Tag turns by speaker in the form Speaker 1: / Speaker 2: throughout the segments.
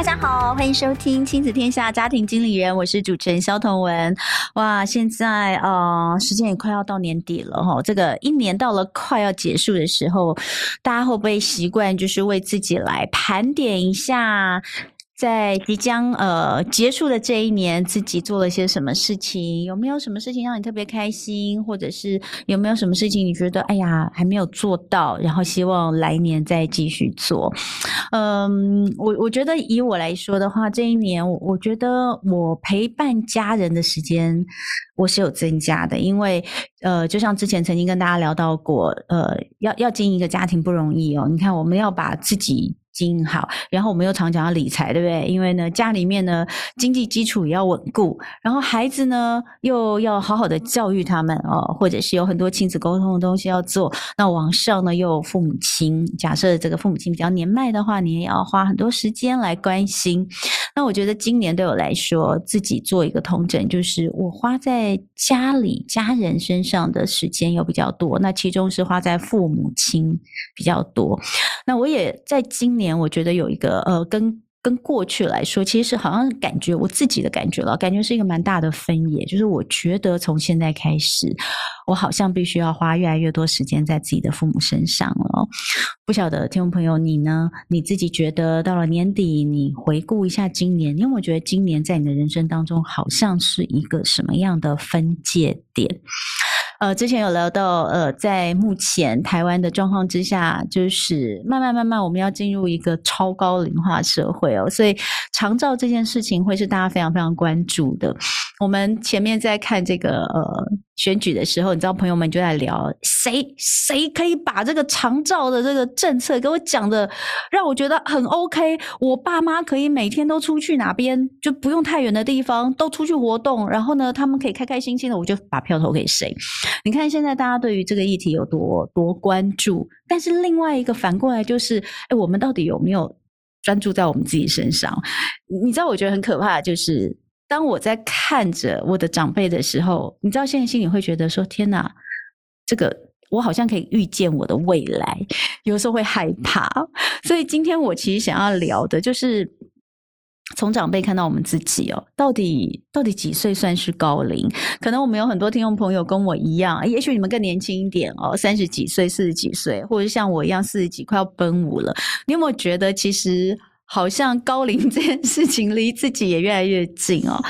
Speaker 1: 大家好，欢迎收听亲子天下家庭经理人，我是主持人肖彤文。哇，现在呃，时间也快要到年底了哈，这个一年到了快要结束的时候，大家会不会习惯就是为自己来盘点一下？在即将呃结束的这一年，自己做了些什么事情？有没有什么事情让你特别开心？或者是有没有什么事情你觉得哎呀还没有做到，然后希望来年再继续做？嗯，我我觉得以我来说的话，这一年我我觉得我陪伴家人的时间我是有增加的，因为呃，就像之前曾经跟大家聊到过，呃，要要经营一个家庭不容易哦。你看，我们要把自己。经营好，然后我们又常讲要理财，对不对？因为呢，家里面呢经济基础也要稳固，然后孩子呢又要好好的教育他们哦，或者是有很多亲子沟通的东西要做。那往上呢又有父母亲，假设这个父母亲比较年迈的话，你也要花很多时间来关心。那我觉得今年对我来说，自己做一个统整，就是我花在家里家人身上的时间又比较多，那其中是花在父母亲比较多。那我也在今年，我觉得有一个呃，跟跟过去来说，其实好像感觉我自己的感觉了，感觉是一个蛮大的分野，就是我觉得从现在开始，我好像必须要花越来越多时间在自己的父母身上了。不晓得听众朋友你呢？你自己觉得到了年底，你回顾一下今年，你有没有觉得今年在你的人生当中，好像是一个什么样的分界点？呃，之前有聊到，呃，在目前台湾的状况之下，就是慢慢慢慢，我们要进入一个超高龄化社会哦，所以长照这件事情会是大家非常非常关注的。我们前面在看这个呃选举的时候，你知道朋友们就在聊谁谁可以把这个长照的这个政策给我讲的让我觉得很 OK，我爸妈可以每天都出去哪边就不用太远的地方都出去活动，然后呢，他们可以开开心心的，我就把票投给谁。你看现在大家对于这个议题有多多关注，但是另外一个反过来就是，哎，我们到底有没有专注在我们自己身上？你知道我觉得很可怕就是。当我在看着我的长辈的时候，你知道现在心里会觉得说：“天哪，这个我好像可以预见我的未来。”有时候会害怕。所以今天我其实想要聊的就是从长辈看到我们自己哦，到底到底几岁算是高龄？可能我们有很多听众朋友跟我一样，也许你们更年轻一点哦，三十几岁、四十几岁，或者像我一样四十几，快要奔五了。你有没有觉得其实？好像高龄这件事情离自己也越来越近哦，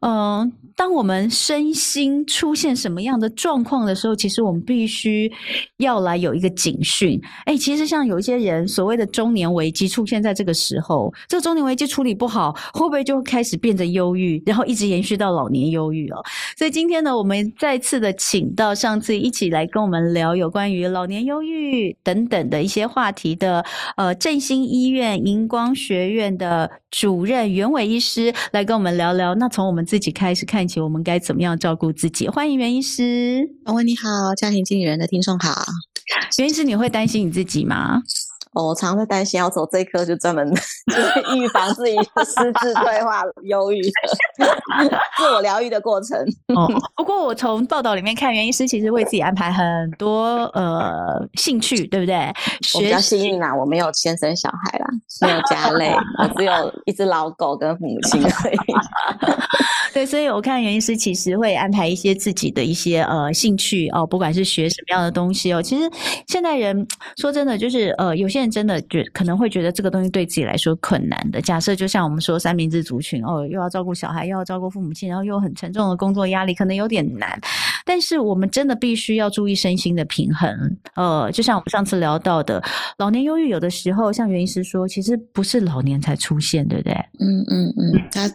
Speaker 1: 嗯。当我们身心出现什么样的状况的时候，其实我们必须要来有一个警讯。哎，其实像有一些人所谓的中年危机出现在这个时候，这个中年危机处理不好，会不会就开始变得忧郁，然后一直延续到老年忧郁哦？所以今天呢，我们再次的请到上次一起来跟我们聊有关于老年忧郁等等的一些话题的，呃，振兴医院银光学院的主任袁伟医师来跟我们聊聊。那从我们自己开始看。我们该怎么样照顾自己？欢迎袁医师。
Speaker 2: 王文，你好，家庭经理人的听众好。
Speaker 1: 袁医师，你会担心你自己吗？
Speaker 2: 我常常会担心，要走这一科就专门 就是预防自己失智、退化、忧郁自我疗愈的过程。
Speaker 1: 哦，不过我从报道里面看，袁医师其实为自己安排很多呃兴趣，对不对？
Speaker 2: 我比较幸运啦，我没有先生小孩啦，没有家累，我只有一只老狗跟母亲而已。
Speaker 1: 对，所以我看袁医师其实会安排一些自己的一些呃兴趣哦，不管是学什么样的东西哦。其实现代人说真的，就是呃有些人。真的觉可能会觉得这个东西对自己来说困难的。假设就像我们说三明治族群哦，又要照顾小孩，又要照顾父母亲，然后又很沉重的工作压力，可能有点难。但是我们真的必须要注意身心的平衡。呃，就像我们上次聊到的，老年忧郁有的时候，像袁医师说，其实不是老年才出现，对不对？
Speaker 2: 嗯嗯嗯，他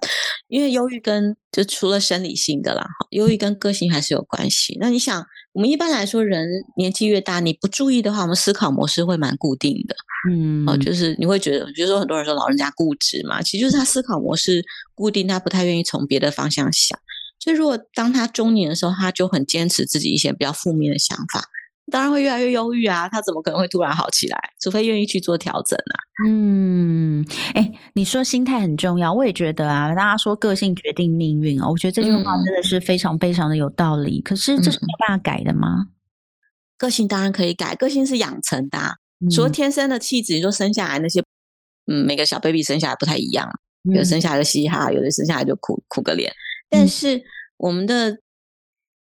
Speaker 2: 因为忧郁跟就除了生理性的啦，忧郁跟个性还是有关系。那你想？我们一般来说，人年纪越大，你不注意的话，我们思考模式会蛮固定的。嗯，哦，就是你会觉得，比如说很多人说老人家固执嘛，其实就是他思考模式固定，他不太愿意从别的方向想。所以，如果当他中年的时候，他就很坚持自己一些比较负面的想法，当然会越来越忧郁啊。他怎么可能会突然好起来？除非愿意去做调整啊。
Speaker 1: 嗯，哎、欸，你说心态很重要，我也觉得啊。大家说个性决定命运哦，我觉得这句话真的是非常非常的有道理。嗯、可是这是没办法改的吗？
Speaker 2: 个性当然可以改，个性是养成的、啊。除了天生的气质，你说生下来那些，嗯，每个小 baby 生下来不太一样，有的生下来就嘻哈，有的生下来就苦苦个脸。但是我们的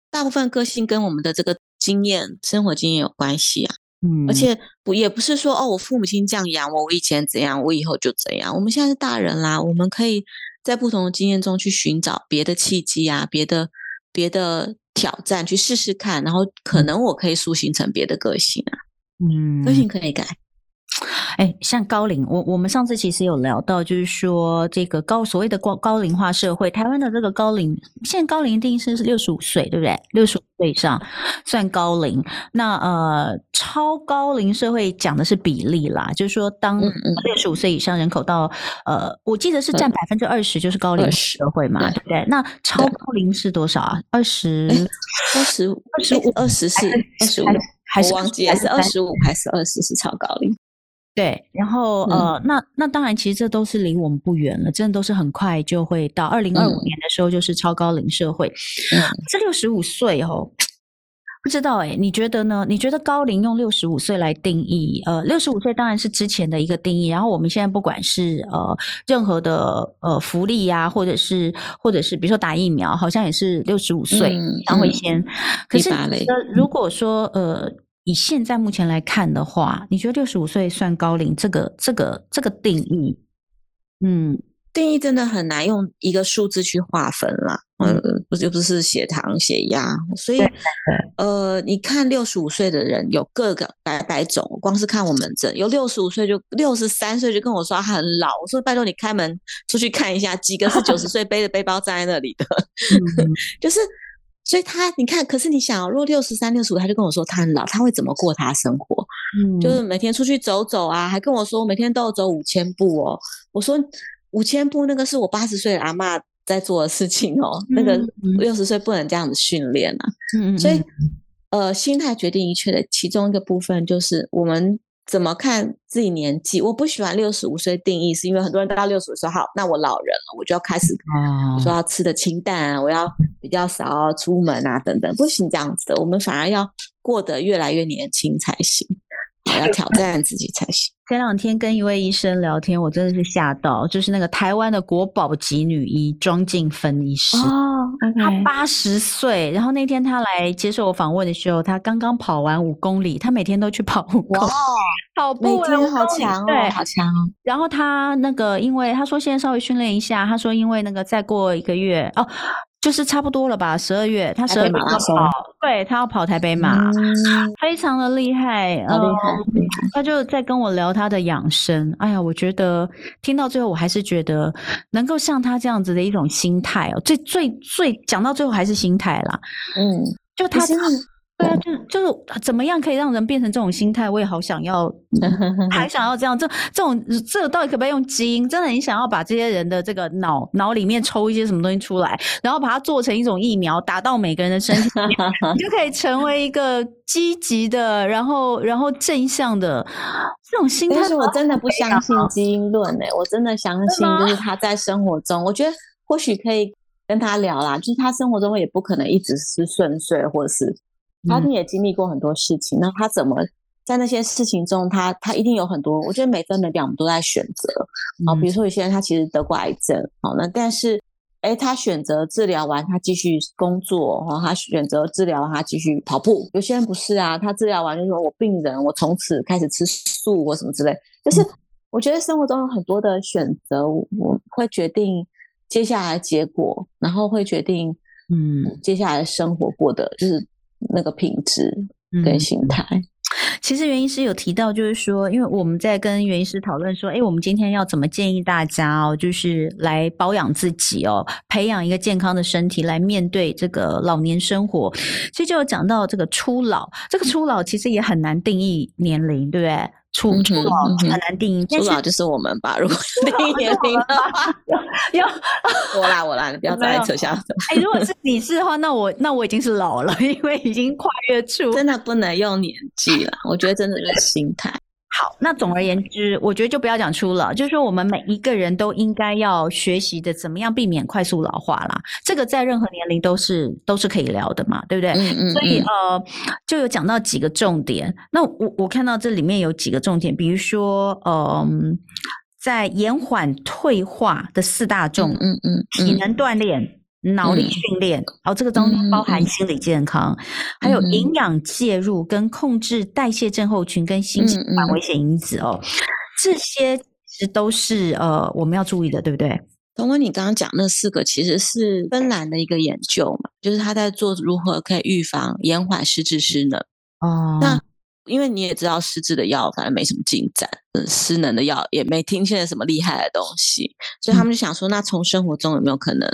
Speaker 2: 大部分个性跟我们的这个经验、生活经验有关系啊。嗯，而且不也不是说哦，我父母亲这样养我，我以前怎样，我以后就怎样。我们现在是大人啦，我们可以在不同的经验中去寻找别的契机啊，别的别的挑战，去试试看，然后可能我可以塑形成别的个性啊。嗯，个性可以改。
Speaker 1: 哎，像高龄，我我们上次其实有聊到，就是说这个高所谓的高高龄化社会，台湾的这个高龄，现在高龄定义是是六十五岁，对不对？六十五岁以上算高龄。那呃，超高龄社会讲的是比例啦，就是说当六十五岁以上人口到呃，我记得是占百分之二十，就是高龄社会嘛，对不对？那超高龄是多少啊？二十、
Speaker 2: 二十五、二十五、二十四、二十五。还是我忘记还是二十五还是二十是超高龄？
Speaker 1: 对，然后、嗯、呃，那那当然，其实这都是离我们不远了，真的都是很快就会到二零二五年的时候，就是超高龄社会。嗯，这六十五岁哦，不知道哎，你觉得呢？你觉得高龄用六十五岁来定义？呃，六十五岁当然是之前的一个定义，然后我们现在不管是呃任何的呃福利呀、啊，或者是或者是比如说打疫苗，好像也是六十五岁才会先。嗯、可是呃，如果说呃。以现在目前来看的话，你觉得六十五岁算高龄？这个、这个、这个定义，嗯，
Speaker 2: 定义真的很难用一个数字去划分啦。嗯，不就不是血糖、血压，所以呃，你看六十五岁的人有各个百百种，光是看我们诊，有六十五岁就六十三岁就跟我说他很老，我说拜托你开门出去看一下，几个是九十岁背着背包站在那里的，就是。所以他，你看，可是你想，若六十三、六十五，他就跟我说他很老，他会怎么过他的生活？嗯，就是每天出去走走啊，还跟我说每天都要走五千步哦。我说五千步那个是我八十岁的阿嬷在做的事情哦，嗯、那个六十岁不能这样子训练啊。嗯，所以，呃，心态决定一切的其中一个部分就是我们。怎么看自己年纪？我不喜欢六十五岁定义，是因为很多人到六十五岁，好，那我老人了，我就要开始，我说要吃的清淡啊，我要比较少出门啊，等等，不行这样子的，我们反而要过得越来越年轻才行。要挑战自己才行。
Speaker 1: 前两天跟一位医生聊天，我真的是吓到，就是那个台湾的国宝级女医庄静芬医师哦，okay. 她八十岁，然后那天她来接受我访问的时候，她刚刚跑完五公里，她每天都去跑五公里，哇，跑步
Speaker 2: 每天好强哦，对，好强哦。
Speaker 1: 然后她那个，因为她说现在稍微训练一下，她说因为那个再过一个月哦。就是差不多了吧，十二月他十二月要跑，对，他要跑台北马，嗯、非常的厉害，
Speaker 2: 好厉害，厉害。
Speaker 1: 他就在跟我聊他的养生，哎呀，我觉得听到最后，我还是觉得能够像他这样子的一种心态哦，最最最讲到最后还是心态啦，嗯，就他。对啊，就就是怎么样可以让人变成这种心态？我也好想要，还想要这样。这这种这个到底可不可以用基因？真的，你想要把这些人的这个脑脑里面抽一些什么东西出来，然后把它做成一种疫苗，打到每个人的身体，你就可以成为一个积极的，然后然后正向的这种心态。
Speaker 2: 但是我真的不相信基因论诶、欸，我真的相信就是他在生活中，我觉得或许可以跟他聊啦，就是他生活中也不可能一直是顺遂，或是。他一定也经历过很多事情，嗯，那他怎么在那些事情中，他他一定有很多。我觉得每分每秒我们都在选择啊，比如说有些人他其实得过癌症，好，那但是哎他选择治疗完，他继续工作，然后他选择治疗，他继续跑步。有些人不是啊，他治疗完就说我病人，我从此开始吃素或什么之类。就是我觉得生活中有很多的选择，我会决定接下来的结果，然后会决定嗯接下来生活过的就是。那个品质跟心态、嗯，
Speaker 1: 其实袁医师有提到，就是说，因为我们在跟袁医师讨论说，哎，我们今天要怎么建议大家哦，就是来保养自己哦，培养一个健康的身体来面对这个老年生活。其实就有讲到这个初老，这个初老其实也很难定义年龄，对不对？初初老很难定义，
Speaker 2: 初老就是我们吧？如果定义年龄的话，
Speaker 1: 要
Speaker 2: 我啦我啦，你不要 再扯下。
Speaker 1: 哎，如果是你是的话，那我那我已经是老了，因为已经跨越初，
Speaker 2: 真的不能用年纪了。我觉得真的是心态。
Speaker 1: 好，那总而言之，我觉得就不要讲初老，就是说我们每一个人都应该要学习的，怎么样避免快速老化啦。这个在任何年龄都是都是可以聊的嘛，对不对？嗯嗯。所以呃，就有讲到几个重点。那我我看到这里面有几个重点，比如说，嗯、呃，在延缓退化的四大重，嗯嗯，嗯，体能锻炼。脑力训练，然、嗯、后、哦、这个中间包含心理健康，嗯、还有营养介入跟控制代谢症候群跟心血管危险因子哦，这些其实都是呃我们要注意的，对不对？
Speaker 2: 彤雯，你刚刚讲那四个其实是芬兰的一个研究嘛，就是他在做如何可以预防延缓失智失能哦。那因为你也知道失智的药反正没什么进展，嗯，失能的药也没听见什么厉害的东西，所以他们就想说，那从生活中有没有可能？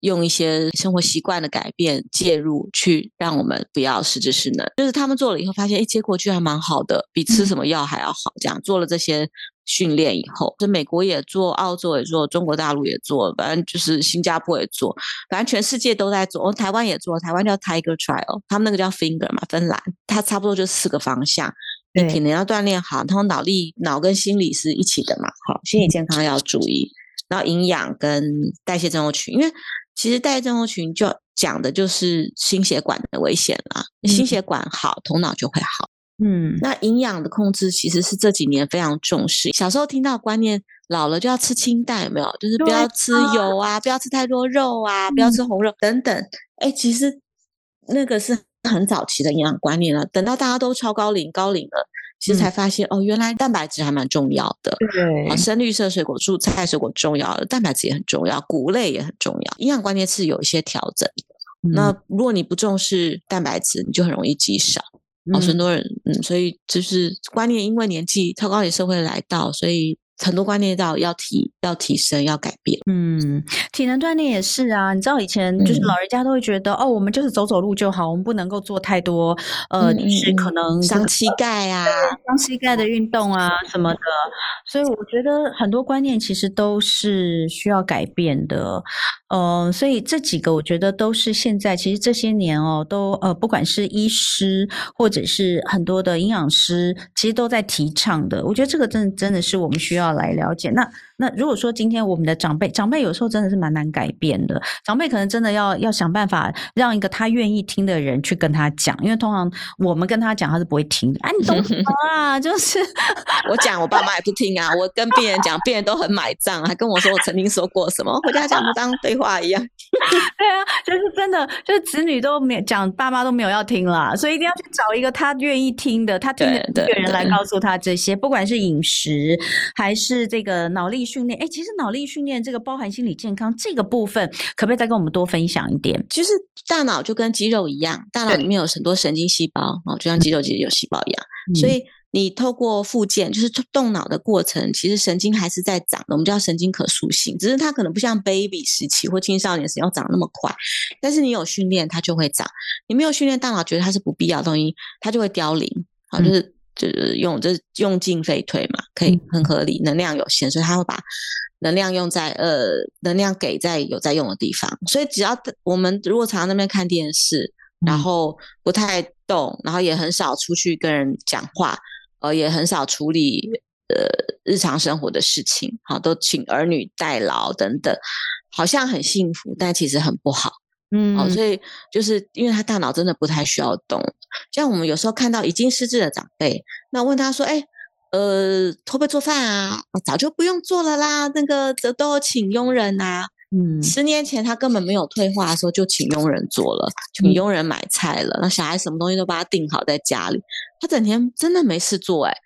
Speaker 2: 用一些生活习惯的改变介入，去让我们不要失智失能。就是他们做了以后，发现哎，结果居然蛮好的，比吃什么药还要好。这样做了这些训练以后，就美国也做，澳洲也做，中国大陆也做，反正就是新加坡也做，反正全世界都在做。台湾也做，台湾叫 Tiger Trial，他们那个叫 Finger 嘛，芬兰，它差不多就四个方向。你体能要锻炼好，然后脑力、脑跟心理是一起的嘛，好，心理健康要注意，然后营养跟代谢症候群，因为。其实代谢症候群就讲的就是心血管的危险啦，嗯、心血管好，头脑就会好。嗯，那营养的控制其实是这几年非常重视。小时候听到观念，老了就要吃清淡，有没有？就是不要吃油啊，不要吃太多肉啊，嗯、不要吃红肉等等。哎，其实那个是很早期的营养观念了。等到大家都超高龄、高龄了。其实才发现、嗯、哦，原来蛋白质还蛮重要的。对，啊，深绿色水果、蔬菜、水果重要的，蛋白质也很重要，谷类也很重要。营养观念是有一些调整的。嗯、那如果你不重视蛋白质，你就很容易积少。很多人嗯，所以就是观念，因为年纪超高龄社会来到，所以。很多观念到要提要提升要改变，
Speaker 1: 嗯，体能锻炼也是啊。你知道以前就是老人家都会觉得，嗯、哦，我们就是走走路就好，我们不能够做太多，呃，就、嗯、是可能
Speaker 2: 伤膝盖啊、
Speaker 1: 伤膝盖的运动啊什么的。所以我觉得很多观念其实都是需要改变的。呃，所以这几个我觉得都是现在其实这些年哦，都呃，不管是医师或者是很多的营养师，其实都在提倡的。我觉得这个真的真的是我们需要来了解。那那如果说今天我们的长辈，长辈有时候真的是蛮难改变的，长辈可能真的要要想办法让一个他愿意听的人去跟他讲，因为通常我们跟他讲，他是不会听的。哎、啊，你懂什么啊？就是
Speaker 2: 我讲，我爸妈也不听啊。我跟病人讲，病人都很买账，还跟我说我曾经说过什么，回家讲不当对。话一样，
Speaker 1: 对啊，就是真的，就是子女都没有讲，爸妈都没有要听啦，所以一定要去找一个他愿意听的，他听的一个人来告诉他这些，不管是饮食还是这个脑力训练。哎，其实脑力训练这个包含心理健康这个部分，可不可以再跟我们多分享一点？
Speaker 2: 其实大脑就跟肌肉一样，大脑里面有很多神经细胞哦，就像肌肉其实有细胞一样，嗯、所以。你透过复健，就是动脑的过程，其实神经还是在长的，我们叫神经可塑性，只是它可能不像 baby 时期或青少年时期要长那么快，但是你有训练，它就会长；你没有训练，大脑觉得它是不必要的东西，它就会凋零。好，就是、嗯、就是用就是用进废退嘛，可以很合理，能量有限，所以它会把能量用在呃能量给在有在用的地方。所以只要我们如果常常那边看电视，然后不太动，然后也很少出去跟人讲话。呃，也很少处理呃日常生活的事情，好，都请儿女代劳等等，好像很幸福，但其实很不好，嗯，好，所以就是因为他大脑真的不太需要动，像我们有时候看到已经失智的长辈，那问他说，哎，呃，会不会做饭啊？早就不用做了啦，那个这都请佣人啊。嗯，十年前他根本没有退化的时候，就请佣人做了，请佣人买菜了，那小孩什么东西都把他定好在家里，他整天真的没事做哎、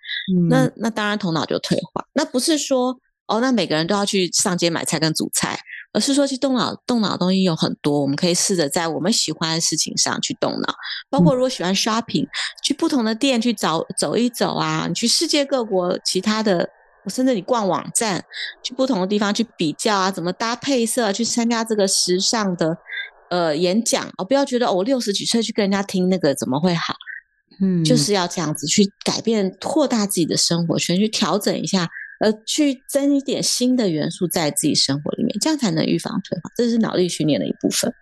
Speaker 2: 那那当然头脑就退化。那不是说哦，那每个人都要去上街买菜跟煮菜，而是说去动脑动脑的东西有很多，我们可以试着在我们喜欢的事情上去动脑，包括如果喜欢 shopping，去不同的店去找走一走啊，你去世界各国其他的。甚至你逛网站，去不同的地方去比较啊，怎么搭配色，去参加这个时尚的呃演讲哦，不要觉得、哦、我六十几岁去跟人家听那个怎么会好？嗯，就是要这样子去改变、扩大自己的生活圈，去调整一下，呃，去增一点新的元素在自己生活里面，这样才能预防退化。这是脑力训练的一部分。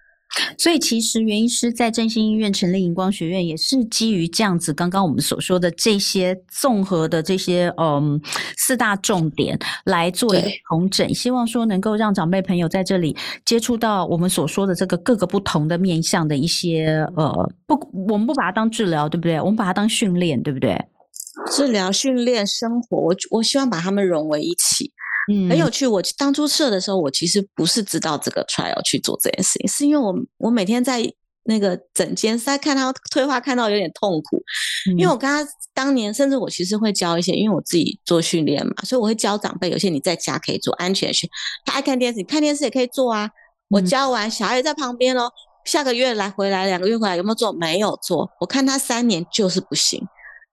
Speaker 1: 所以，其实袁医师在振兴医院成立荧光学院，也是基于这样子。刚刚我们所说的这些综合的这些嗯四大重点来做一个重整，希望说能够让长辈朋友在这里接触到我们所说的这个各个不同的面向的一些呃不，我们不把它当治疗，对不对？我们把它当训练，对不对？
Speaker 2: 治疗、训练、生活，我我希望把它们融为一起。嗯，很有趣。我当初设的时候，我其实不是知道这个 trial 去做这件事情，是因为我我每天在那个诊间，在看他退化，看到有点痛苦。嗯、因为我跟他当年，甚至我其实会教一些，因为我自己做训练嘛，所以我会教长辈，有些你在家可以做安全训。他爱看电视，你看电视也可以做啊。我教完，小孩在旁边哦，下个月来回来，两个月回来有没有做？没有做。我看他三年就是不行，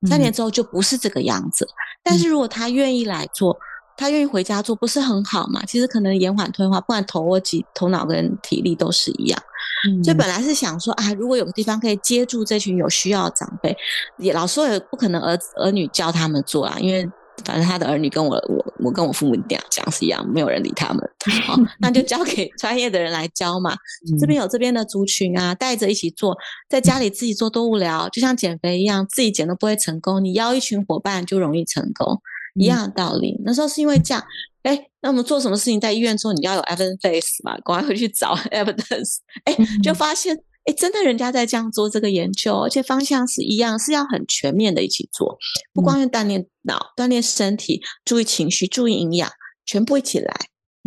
Speaker 2: 三年之后就不是这个样子。嗯、但是如果他愿意来做。他愿意回家做，不是很好嘛？其实可能延缓退化，不管头或肌、头脑跟体力都是一样。嗯，所以本来是想说啊，如果有个地方可以接住这群有需要的长辈，也老说也不可能儿子儿女教他们做啊，因为反正他的儿女跟我我我跟我父母讲讲是一样，没有人理他们。好，那就交给专业的人来教嘛。嗯，这边有这边的族群啊，带着一起做，在家里自己做多无聊，就像减肥一样，自己减都不会成功，你邀一群伙伴就容易成功。一样的道理，那时候是因为这样，哎、欸，那我们做什么事情在医院做，你要有 evidence 嘛，赶快回去找 evidence，哎、欸，就发现，哎、欸，真的人家在这样做这个研究，而且方向是一样，是要很全面的一起做，不光要锻炼脑、锻炼身体，注意情绪，注意营养，全部一起来。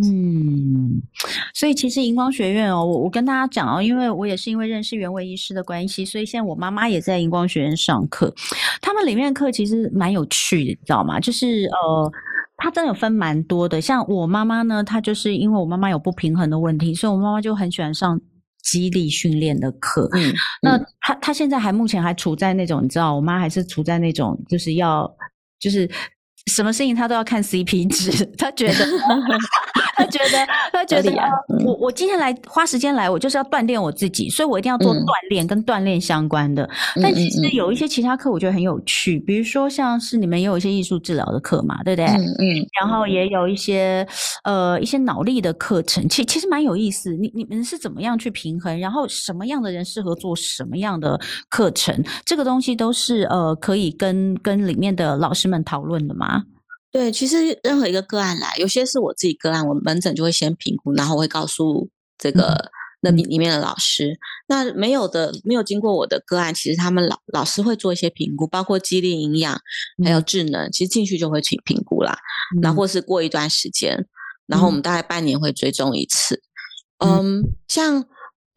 Speaker 1: 嗯，所以其实荧光学院哦，我我跟大家讲哦，因为我也是因为认识袁伟医师的关系，所以现在我妈妈也在荧光学院上课。他们里面的课其实蛮有趣的，你知道吗？就是呃，它真的有分蛮多的。像我妈妈呢，她就是因为我妈妈有不平衡的问题，所以我妈妈就很喜欢上激励训练的课。嗯，那她她现在还目前还处在那种，你知道，我妈还是处在那种，就是要就是。什么事情她都要看 CP 值，她觉得，他觉得，他觉得，我我今天来花时间来，我就是要锻炼我自己，所以我一定要做锻炼跟锻炼相关的。嗯、但其实有一些其他课，我觉得很有趣，比如说像是你们也有一些艺术治疗的课嘛，对不对？嗯嗯。然后也有一些呃一些脑力的课程，其其实蛮有意思。你你们是怎么样去平衡？然后什么样的人适合做什么样的课程？这个东西都是呃可以跟跟里面的老师们讨论的吗？
Speaker 2: 对，其实任何一个个案来，有些是我自己个案，我门诊就会先评估，然后我会告诉这个、嗯、那里里面的老师。那没有的，没有经过我的个案，其实他们老老师会做一些评估，包括肌力、营养，还有智能，嗯、其实进去就会去评估啦。然后或是过一段时间，然后我们大概半年会追踪一次。嗯，嗯像。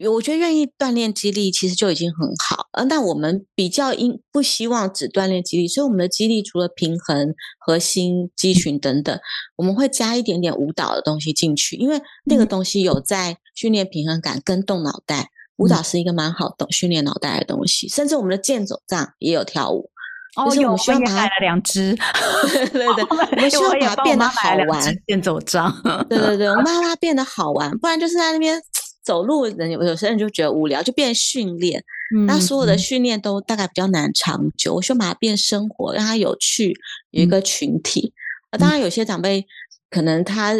Speaker 2: 我觉得愿意锻炼肌力其实就已经很好，呃，但我们比较应不希望只锻炼肌力，所以我们的肌力除了平衡、核心、肌群等等，我们会加一点点舞蹈的东西进去，因为那个东西有在训练平衡感跟动脑袋。舞蹈是一个蛮好的训练脑袋的东西，甚至我们的健走杖也有跳舞。
Speaker 1: 哦，有，我们也买了两只，
Speaker 2: 对对对，我们需要把它变得好玩。
Speaker 1: 健走杖，
Speaker 2: 对对对，我们要把它变得好玩，不然就是在那边。走路人有有些人就觉得无聊，就变训练。嗯、那所有的训练都大概比较难长久。我希望把它变生活，让它有趣，有一个群体。那、嗯、当然有些长辈可能他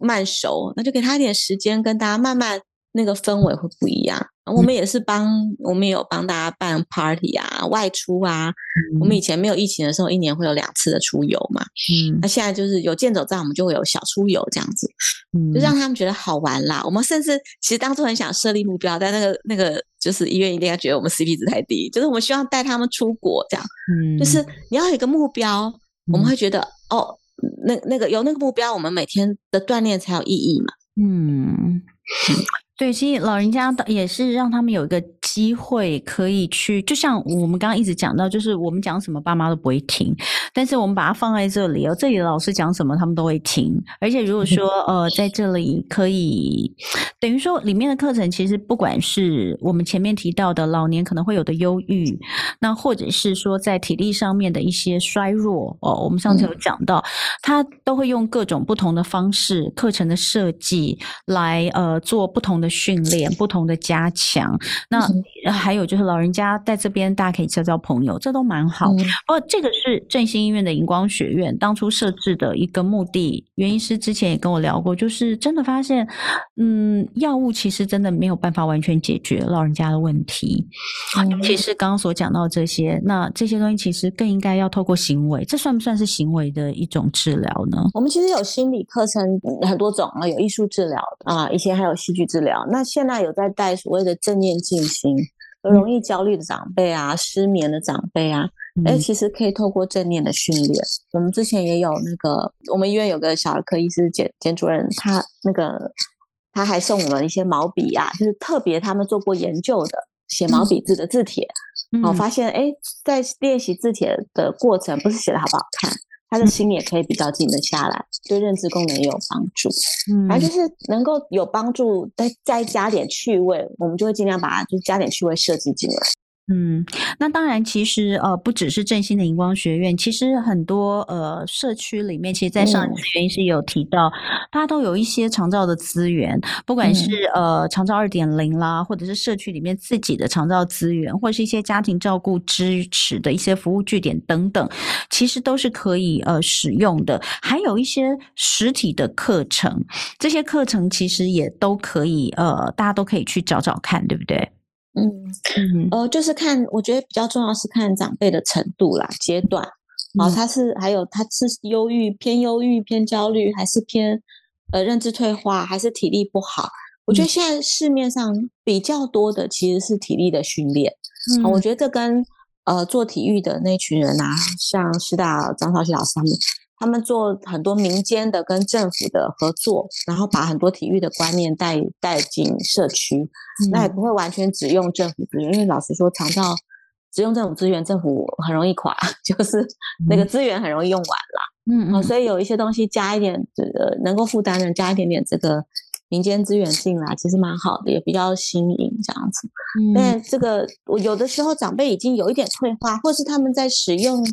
Speaker 2: 慢熟，那就给他一点时间，跟大家慢慢。那个氛围会不一样。我们也是帮，嗯、我们也有帮大家办 party 啊，外出啊。嗯、我们以前没有疫情的时候，一年会有两次的出游嘛。嗯，那现在就是有健走站，我们就会有小出游这样子，嗯，就让他们觉得好玩啦。我们甚至其实当初很想设立目标，但那个那个就是医院一定要觉得我们 CP 值太低，就是我们希望带他们出国这样。嗯，就是你要有一个目标，我们会觉得、嗯、哦，那那个有那个目标，我们每天的锻炼才有意义嘛。嗯。
Speaker 1: 对，其实老人家也是让他们有一个机会可以去，就像我们刚刚一直讲到，就是我们讲什么爸妈都不会听，但是我们把它放在这里哦，这里的老师讲什么他们都会听，而且如果说 呃在这里可以，等于说里面的课程其实不管是我们前面提到的老年可能会有的忧郁，那或者是说在体力上面的一些衰弱哦，我们上次有讲到，他都会用各种不同的方式课程的设计来呃做不同的。训练不同的加强，那还有就是老人家在这边，大家可以交交朋友，这都蛮好。嗯、不过这个是振兴医院的荧光学院当初设置的一个目的。袁医师之前也跟我聊过，就是真的发现，嗯，药物其实真的没有办法完全解决老人家的问题。嗯、其实刚刚所讲到这些，那这些东西其实更应该要透过行为，这算不算是行为的一种治疗呢？
Speaker 2: 我们其实有心理课程很多种啊，有艺术治疗啊，以前还有戏剧治疗。那现在有在带所谓的正念静心，容易焦虑的长辈啊，失眠的长辈啊，哎、嗯，其实可以透过正念的训练。我们之前也有那个，我们医院有个小儿科医师简简主任，他那个他还送我们一些毛笔啊，就是特别他们做过研究的写毛笔字的字帖。我、嗯、发现哎，在练习字帖的过程，不是写的好不好看。他的心也可以比较静得下来，对认知功能也有帮助。嗯，而就是能够有帮助，再再加点趣味，我们就会尽量把它就加点趣味设置进来。
Speaker 1: 嗯，那当然，其实呃，不只是振兴的荧光学院，其实很多呃社区里面，其实，在上一次原因是有提到，嗯、大家都有一些长照的资源，不管是、嗯、呃长照二点零啦，或者是社区里面自己的长照资源，或者是一些家庭照顾支持的一些服务据点等等，其实都是可以呃使用的。还有一些实体的课程，这些课程其实也都可以呃，大家都可以去找找看，对不对？
Speaker 2: 嗯嗯，呃，就是看，我觉得比较重要是看长辈的程度啦，阶段，好、哦，他是还有他是忧郁偏忧郁偏焦虑，还是偏呃认知退化，还是体力不好？我觉得现在市面上比较多的其实是体力的训练，嗯、哦，我觉得这跟呃做体育的那群人啊，像师大张少熙老师他们。他们做很多民间的跟政府的合作，然后把很多体育的观念带带进社区，嗯、那也不会完全只用政府资源，因为老实说，长照只用政府资源，政府很容易垮，就是那个资源很容易用完了。嗯、哦，所以有一些东西加一点这个能够负担的，加一点点这个民间资源进来，其实蛮好的，也比较新颖这样子。嗯，但这个我有的时候长辈已经有一点退化，或是他们在使用。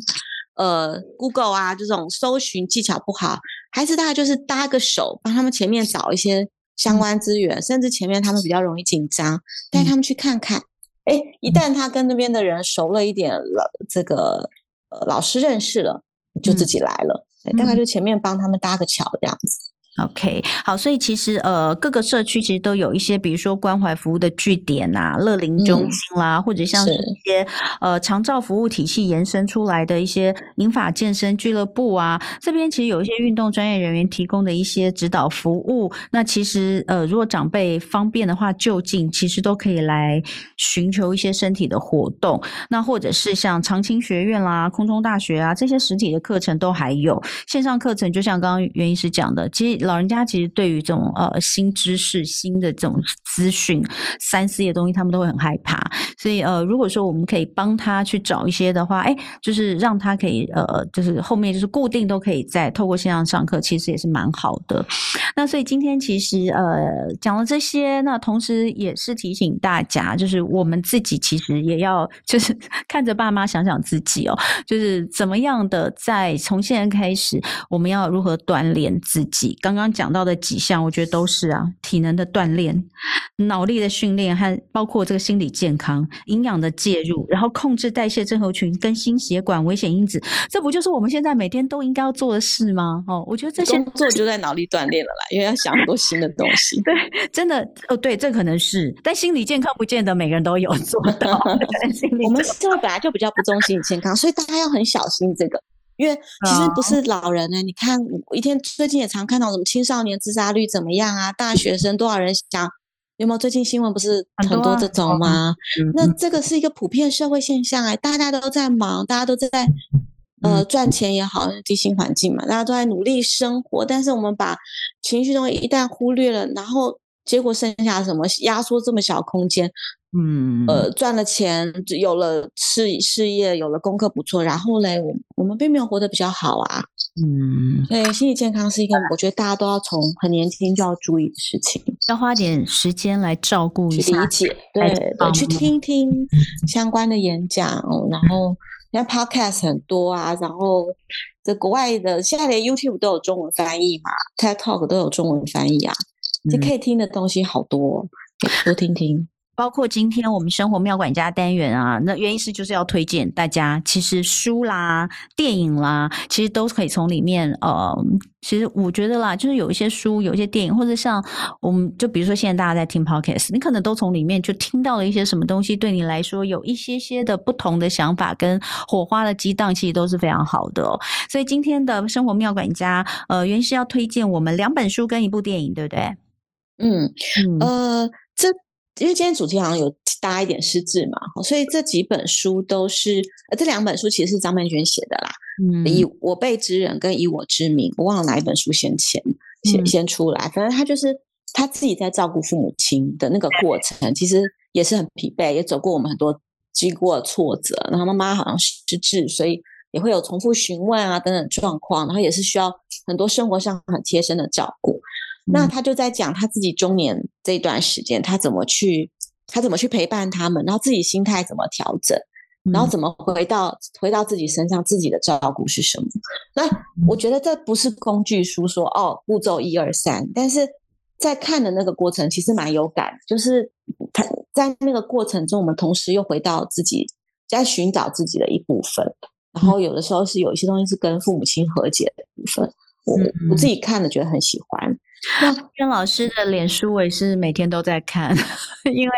Speaker 2: 呃，Google 啊，这种搜寻技巧不好，还是大概就是搭个手，帮他们前面找一些相关资源，嗯、甚至前面他们比较容易紧张，带他们去看看。哎、嗯，一旦他跟那边的人熟了一点了，这个呃老师认识了，就自己来了。嗯、大概就前面帮他们搭个桥这样子。
Speaker 1: OK，好，所以其实呃，各个社区其实都有一些，比如说关怀服务的据点啊、乐龄中心啦，嗯、或者像是一些是呃长照服务体系延伸出来的一些民法健身俱乐部啊，这边其实有一些运动专业人员提供的一些指导服务。那其实呃，如果长辈方便的话，就近其实都可以来寻求一些身体的活动。那或者是像长青学院啦、空中大学啊这些实体的课程都还有线上课程，就像刚刚袁医师讲的，其实。老人家其实对于这种呃新知识、新的这种资讯、三 C 的东西，他们都会很害怕。所以呃，如果说我们可以帮他去找一些的话，哎，就是让他可以呃，就是后面就是固定都可以在透过线上上课，其实也是蛮好的。那所以今天其实呃讲了这些，那同时也是提醒大家，就是我们自己其实也要就是 看着爸妈想想自己哦，就是怎么样的在从现在开始，我们要如何锻炼自己。刚刚讲到的几项，我觉得都是啊，体能的锻炼、脑力的训练，和包括这个心理健康、营养的介入，然后控制代谢症候群跟心血管危险因子，这不就是我们现在每天都应该要做的事吗？哦，我觉得这些
Speaker 2: 工作就在脑力锻炼了啦，因为要想很多新的东西。
Speaker 1: 对，真的哦，对，这可能是，但心理健康不见得每个人都有做到。
Speaker 2: 我们社会本来就比较不重心理健康，所以大家要很小心这个。因为其实不是老人呢，哦、你看我一天最近也常看到什么青少年自杀率怎么样啊？大学生多少人想？有没有最近新闻不是很多这种吗？那这个是一个普遍社会现象哎，大家都在忙，大家都在呃赚钱也好，低薪环境嘛，大家都在努力生活，但是我们把情绪东西一旦忽略了，然后结果剩下什么？压缩这么小空间。嗯，呃，赚了钱，有了事事业，有了功课不错，然后嘞，我我们并没有活得比较好啊。嗯，所以心理健康是一个，我觉得大家都要从很年轻就要注意的事情，
Speaker 1: 要花点时间来照顾一下，
Speaker 2: 理解，对，对，去听听相关的演讲，然后现在 podcast 很多啊，然后这国外的现在连 YouTube 都有中文翻译嘛，TED Talk 都有中文翻译啊，就可以听的东西好多，多听听。
Speaker 1: 包括今天我们生活妙管家单元啊，那原因是就是要推荐大家，其实书啦、电影啦，其实都可以从里面呃，其实我觉得啦，就是有一些书、有一些电影，或者像我们就比如说现在大家在听 Podcast，你可能都从里面就听到了一些什么东西，对你来说有一些些的不同的想法跟火花的激荡，其实都是非常好的哦。所以今天的生活妙管家，呃，原因是要推荐我们两本书跟一部电影，对不对？
Speaker 2: 嗯，呃，这。因为今天主题好像有搭一点失智嘛，所以这几本书都是，呃，这两本书其实是张曼娟写的啦。嗯，以我辈之人跟以我之名，我忘了哪一本书先前先先出来。反正他就是他自己在照顾父母亲的那个过程，其实也是很疲惫，也走过我们很多经过挫折。然后妈妈好像失智，所以也会有重复询问啊等等状况，然后也是需要很多生活上很贴身的照顾。那他就在讲他自己中年这段时间，他怎么去，他怎么去陪伴他们，然后自己心态怎么调整，然后怎么回到回到自己身上，自己的照顾是什么？那我觉得这不是工具书说哦，步骤一二三，但是在看的那个过程其实蛮有感，就是他在那个过程中，我们同时又回到自己，在寻找自己的一部分，然后有的时候是有一些东西是跟父母亲和解的部分，我我自己看了觉得很喜欢。
Speaker 1: 曼娟老师的脸书我也是每天都在看，因为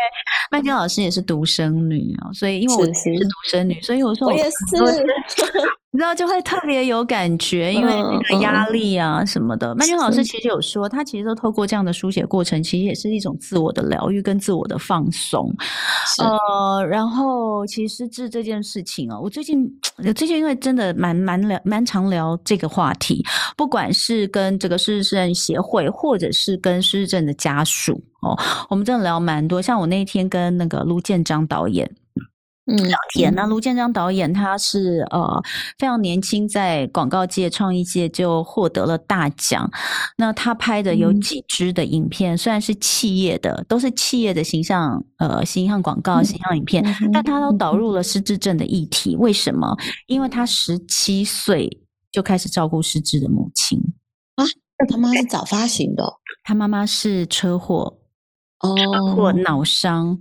Speaker 1: 麦娟老师也是独生女哦，所以因为我是独生女，所以我说我，
Speaker 2: 我也是。
Speaker 1: 你知道就会特别有感觉，因为那个压力啊什么的。曼君老师其实有说，他其实都透过这样的书写过程，其实也是一种自我的疗愈跟自我的放松。呃，然后其实治这件事情哦，我最近最近因为真的蛮蛮聊蛮常聊这个话题，不管是跟这个失智症协会，或者是跟失智症的家属哦，我们真的聊蛮多。像我那天跟那个卢建章导演。嗯，聊天。那卢建章导演他是呃非常年轻，在广告界、创意界就获得了大奖。那他拍的有几支的影片，嗯、虽然是企业的，都是企业的形象呃形象广告、形象影片，嗯、但他都导入了失智症的议题。为什么？因为他十七岁就开始照顾失智的母亲
Speaker 2: 啊，那他妈是早发型的，
Speaker 1: 他妈妈是车祸。
Speaker 2: 哦，
Speaker 1: 或脑伤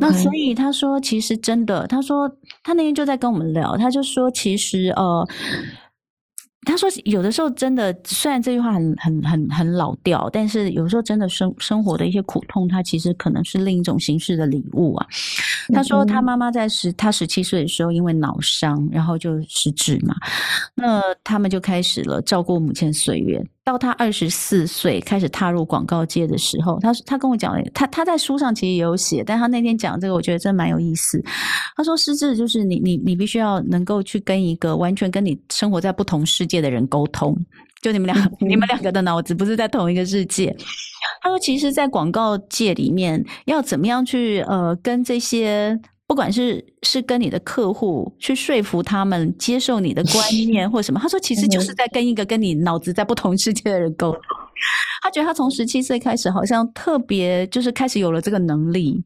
Speaker 1: 那所以他说，其实真的，他说他那天就在跟我们聊，他就说，其实呃。他说：“有的时候真的，虽然这句话很很很很老调，但是有时候真的生生活的一些苦痛，它其实可能是另一种形式的礼物啊。”他说：“他妈妈在十他十七岁的时候，因为脑伤，然后就失智嘛。那他们就开始了照顾母亲岁月。到他二十四岁开始踏入广告界的时候，他他跟我讲，他他在书上其实也有写，但他那天讲这个，我觉得真蛮有意思。他说：失智就是你你你必须要能够去跟一个完全跟你生活在不同世界。”界的人沟通，就你们俩，你们两个的脑子不是在同一个世界。他说，其实，在广告界里面，要怎么样去呃，跟这些不管是是跟你的客户去说服他们接受你的观念 或什么，他说，其实就是在跟一个跟你脑子在不同世界的人沟通。他觉得他从十七岁开始，好像特别就是开始有了这个能力。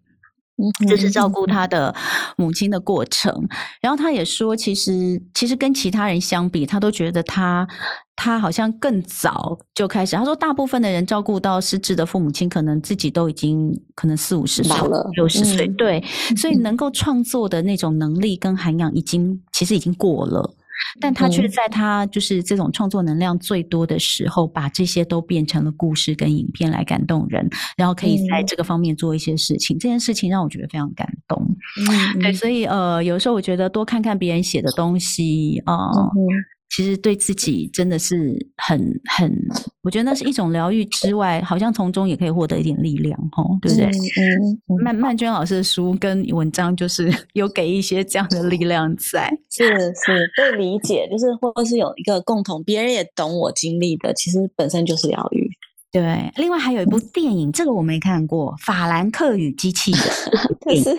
Speaker 1: 就是照顾他的母亲的过程，然后他也说，其实其实跟其他人相比，他都觉得他他好像更早就开始。他说，大部分的人照顾到失智的父母亲，可能自己都已经可能四五十岁了，六十岁，对，所以能够创作的那种能力跟涵养，已经其实已经过了。但他却在他就是这种创作能量最多的时候，把这些都变成了故事跟影片来感动人，然后可以在这个方面做一些事情。这件事情让我觉得非常感动。嗯，对，所以呃，有时候我觉得多看看别人写的东西啊。呃其实对自己真的是很很，我觉得那是一种疗愈之外，好像从中也可以获得一点力量，吼，对不对？嗯，嗯，曼曼娟老师的书跟文章就是 有给一些这样的力量在，
Speaker 2: 是是被理解，就是或者是有一个共同，别人也懂我经历的，其实本身就是疗愈。
Speaker 1: 对，另外还有一部电影，这个我没看过，《法兰克与机器人》，
Speaker 2: 是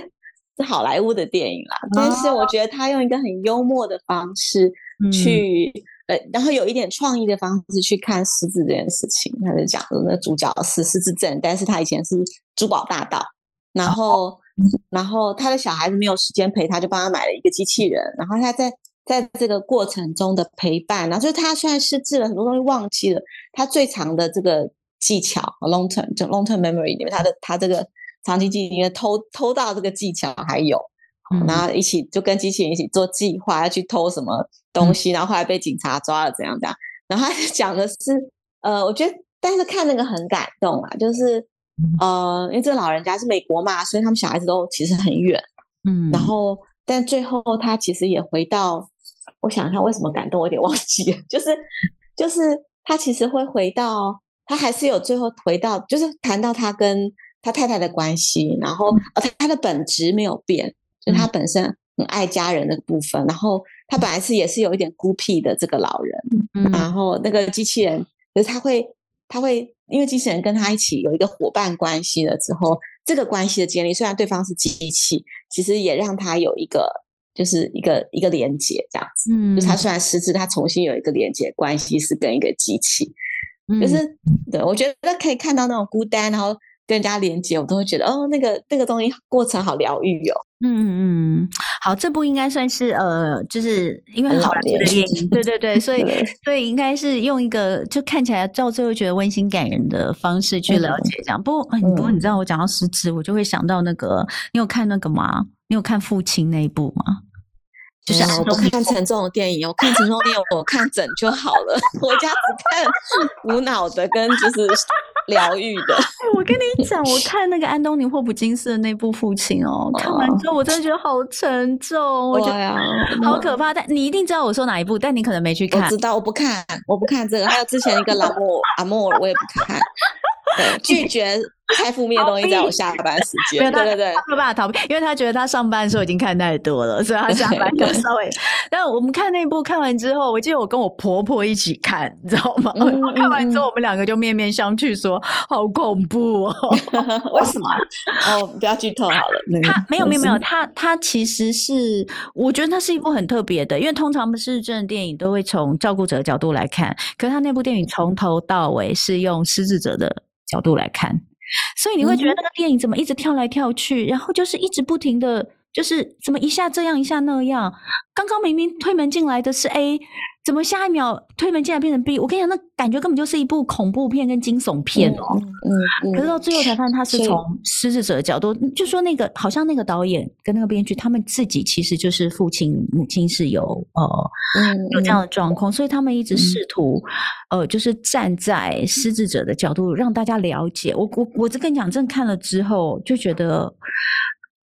Speaker 2: 是好莱坞的电影啦，哦，但是我觉得他用一个很幽默的方式。去呃，然后有一点创意的方式去看失智这件事情。他就讲说，那主角是失智症，但是他以前是珠宝大盗，然后、哦、然后他的小孩子没有时间陪他，就帮他买了一个机器人。然后他在在这个过程中的陪伴，然后就是他虽然失智了，很多东西忘记了，他最长的这个技巧 long term 就 long term memory 里面，他的他这个长期记忆里面偷偷盗这个技巧还有，
Speaker 1: 嗯、
Speaker 2: 然后一起就跟机器人一起做计划要去偷什么东西，嗯、然后后来被警察抓了怎样怎样。然后他讲的是，呃，我觉得但是看那个很感动啊，就是呃，因为这个老人家是美国嘛，所以他们小孩子都其实很远，嗯，然后但最后他其实也回到，我想一下为什么感动，我有点忘记了，就是就是他其实会回到。他还是有最后回到，就是谈到他跟他太太的关系，然后呃，他他的本质没有变，就是他本身很爱家人的部分。然后他本来是也是有一点孤僻的这个老人，然后那个机器人，就是他会他会因为机器人跟他一起有一个伙伴关系了之后，这个关系的建立，虽然对方是机器，其实也让他有一个就是一个一个连接这样子。嗯，就他虽然失智，他重新有一个连接关系是跟一个机器。就是对，我觉得可以看到那种孤单，然后跟人家连接，我都会觉得哦，那个那个东西过程好疗愈哦。
Speaker 1: 嗯嗯，好，这部应该算是呃，就是因为很好的电影，对对对，所以对所以应该是用一个就看起来到最后觉得温馨感人的方式去了解这样。嗯、不过、嗯、不过你知道我讲到失职，我就会想到那个，你有看那个吗？你有看父亲那一部吗？
Speaker 2: 就是我不看沉重的电影，我看沉重电影我看整就好了。我家只看无脑的跟就是疗愈的。
Speaker 1: 我跟你讲，我看那个安东尼霍普金斯的那部《父亲》哦，看完之后我真的觉得好沉重，我觉得好可怕。但你一定知道我说哪一部，但你可能没去看。
Speaker 2: 我知道，我不看，我不看这个。还有之前一个《拉莫阿莫》，我也不看。对，拒绝。太负面的东西在我下班时间，对对对，
Speaker 1: 没有办法逃避，因为他觉得他上班的时候已经看太多了，所以他下班就稍微。但我们看那部看完之后，我记得我跟我婆婆一起看，你知道吗？嗯、看完之后，我们两个就面面相觑，说：“好恐怖哦！”
Speaker 2: 为什么？哦，不要剧透好了。
Speaker 1: 他没有没有没有，他他其实是，我觉得他是一部很特别的，因为通常不是真的电影都会从照顾者的角度来看，可是他那部电影从头到尾是用失智者的角度来看。所以你会觉得那个电影怎么一直跳来跳去，嗯、然后就是一直不停的，就是怎么一下这样一下那样。刚刚明明推门进来的是 A，怎么下一秒推门进来变成 B？我跟你讲，那感觉根本就是一部恐怖片跟惊悚片哦。嗯嗯。可是到最后才发现，他是从失智者的角度，就说那个好像那个导演跟那个编剧他们自己其实就是父亲母亲是有呃有这样的状况，所以他们一直试图、嗯、呃就是站在失智者的角度让大家了解。我我我这跟你讲，真的看了之后就觉得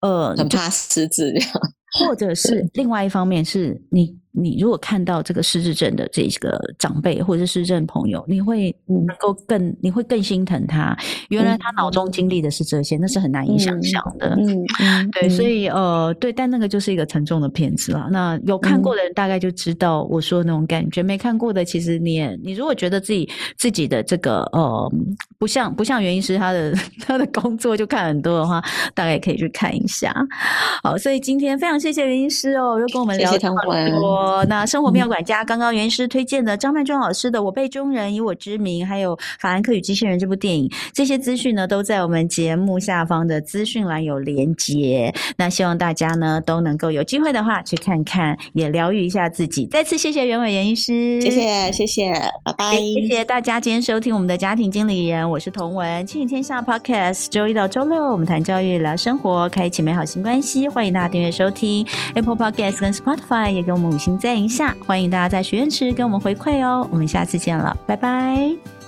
Speaker 1: 呃
Speaker 2: 很怕失智这样。
Speaker 1: 或者是另外一方面是你。你如果看到这个失智症的这个长辈或者是失智症朋友，你会能够更，嗯、你会更心疼他。原来他脑中经历的是这些，嗯、那是很难以想象的。嗯，对，所以呃，对，但那个就是一个沉重的片子了。那有看过的人大概就知道我说的那种感觉，嗯、没看过的，其实你也，你如果觉得自己自己的这个呃，不像不像原因是他的 他的工作就看很多的话，大概也可以去看一下。好，所以今天非常谢谢袁医师哦，又跟我们聊这么多。那生活妙管家刚刚袁医师推荐的张曼娟老师的《我辈中人以我之名》，还有《法兰克与机器人》这部电影，这些资讯呢都在我们节目下方的资讯栏有连接。那希望大家呢都能够有机会的话去看看，也疗愈一下自己。再次谢谢袁伟袁医师，
Speaker 2: 谢谢谢谢，拜拜。
Speaker 1: 谢谢大家今天收听我们的家庭经理人，我是童文，亲子天下 Podcast，周一到周六我们谈教育、聊生活，开启美好新关系。欢迎大家订阅收听 Apple Podcast 跟 Spotify，也给我们五星赞一下，欢迎大家在许愿池给我们回馈哦，我们下次见了，拜拜。